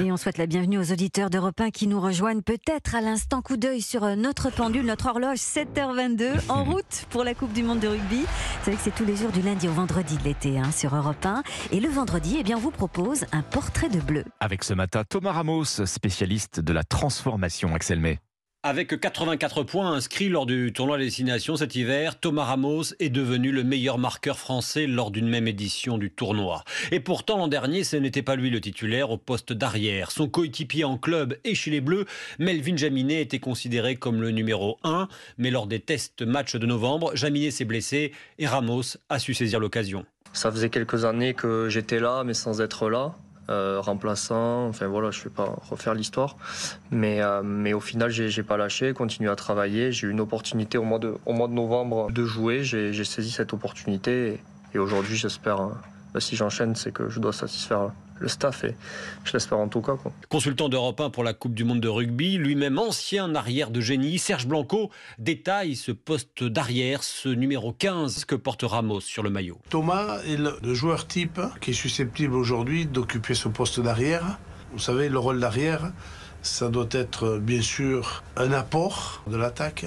Et on souhaite la bienvenue aux auditeurs d'Europe 1 qui nous rejoignent peut-être à l'instant coup d'œil sur euh, notre pendule, notre horloge 7h22 en route pour la Coupe du Monde de rugby. Vous savez que c'est tous les jours du lundi au vendredi de l'été hein, sur Europe 1. Et le vendredi, eh bien, on vous propose un portrait de bleu. Avec ce matin Thomas Ramos, spécialiste de la transformation, Axel May. Avec 84 points inscrits lors du tournoi Destination cet hiver, Thomas Ramos est devenu le meilleur marqueur français lors d'une même édition du tournoi. Et pourtant, l'an dernier, ce n'était pas lui le titulaire au poste d'arrière. Son coéquipier en club et chez les Bleus, Melvin Jaminet, était considéré comme le numéro 1. Mais lors des tests matchs de novembre, Jaminet s'est blessé et Ramos a su saisir l'occasion. Ça faisait quelques années que j'étais là, mais sans être là. Euh, remplaçant. Enfin voilà, je ne vais pas refaire l'histoire. Mais, euh, mais au final, j'ai pas lâché, continué à travailler. J'ai eu une opportunité au mois de, au mois de novembre de jouer. J'ai saisi cette opportunité. Et, aujourd'hui, j'espère, hein, bah, si j'enchaîne, c'est que je dois satisfaire le staff et je l'espère en tout cas. Consultant d'Europe 1 pour la Coupe du Monde de rugby, lui-même ancien arrière de génie, Serge Blanco détaille ce poste d'arrière, ce numéro 15 que porte Ramos sur le maillot. Thomas est le joueur type qui est susceptible aujourd'hui d'occuper ce poste d'arrière. Vous savez, le rôle d'arrière, ça doit être bien sûr un apport de l'attaque,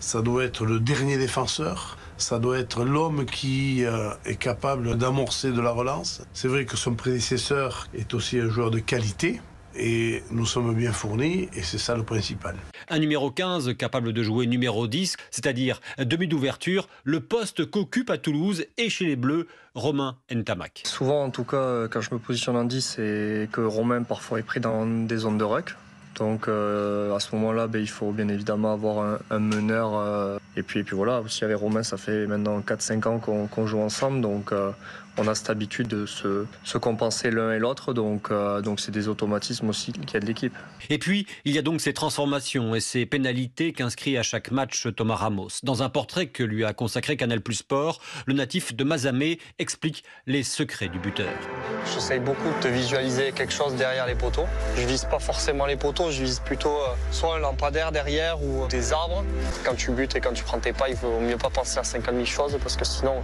ça doit être le dernier défenseur, ça doit être l'homme qui euh, est capable d'amorcer de la relance. C'est vrai que son prédécesseur est aussi un joueur de qualité. Et nous sommes bien fournis et c'est ça le principal. Un numéro 15 capable de jouer numéro 10, c'est-à-dire demi d'ouverture, le poste qu'occupe à Toulouse et chez les Bleus Romain Ntamak. Souvent en tout cas quand je me positionne en 10, c'est que Romain parfois est pris dans des zones de ruck. Donc euh, à ce moment-là, ben, il faut bien évidemment avoir un, meneur. Euh, et, puis, et puis voilà, aussi avec Romain, ça fait maintenant 4-5 ans qu'on joue ensemble. Donc euh, on a cette habitude de se, se compenser l'un et l'autre, donc euh, donc c'est des automatismes aussi qu'il y a de l'équipe. Et puis il y a donc ces transformations et ces pénalités qu'inscrit à chaque match Thomas Ramos. Dans un portrait que lui a consacré Canal Plus Sport, le natif de Mazamé explique les secrets du buteur. J'essaye beaucoup de visualiser quelque chose derrière les poteaux. Je vise pas forcément les poteaux, je vise plutôt euh, soit un lampadaire derrière ou des arbres. Quand tu butes et quand tu prends tes pas, il vaut mieux pas penser à 50 000 choses parce que sinon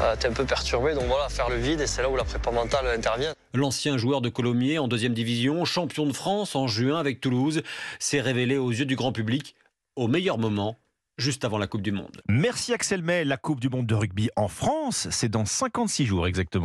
euh, t'es un peu perturbé. Donc voilà, faire le vide, et c'est là où la prépa mentale intervient. L'ancien joueur de Colomiers en deuxième division, champion de France en juin avec Toulouse, s'est révélé aux yeux du grand public au meilleur moment juste avant la Coupe du Monde. Merci Axel May. La Coupe du Monde de rugby en France, c'est dans 56 jours exactement.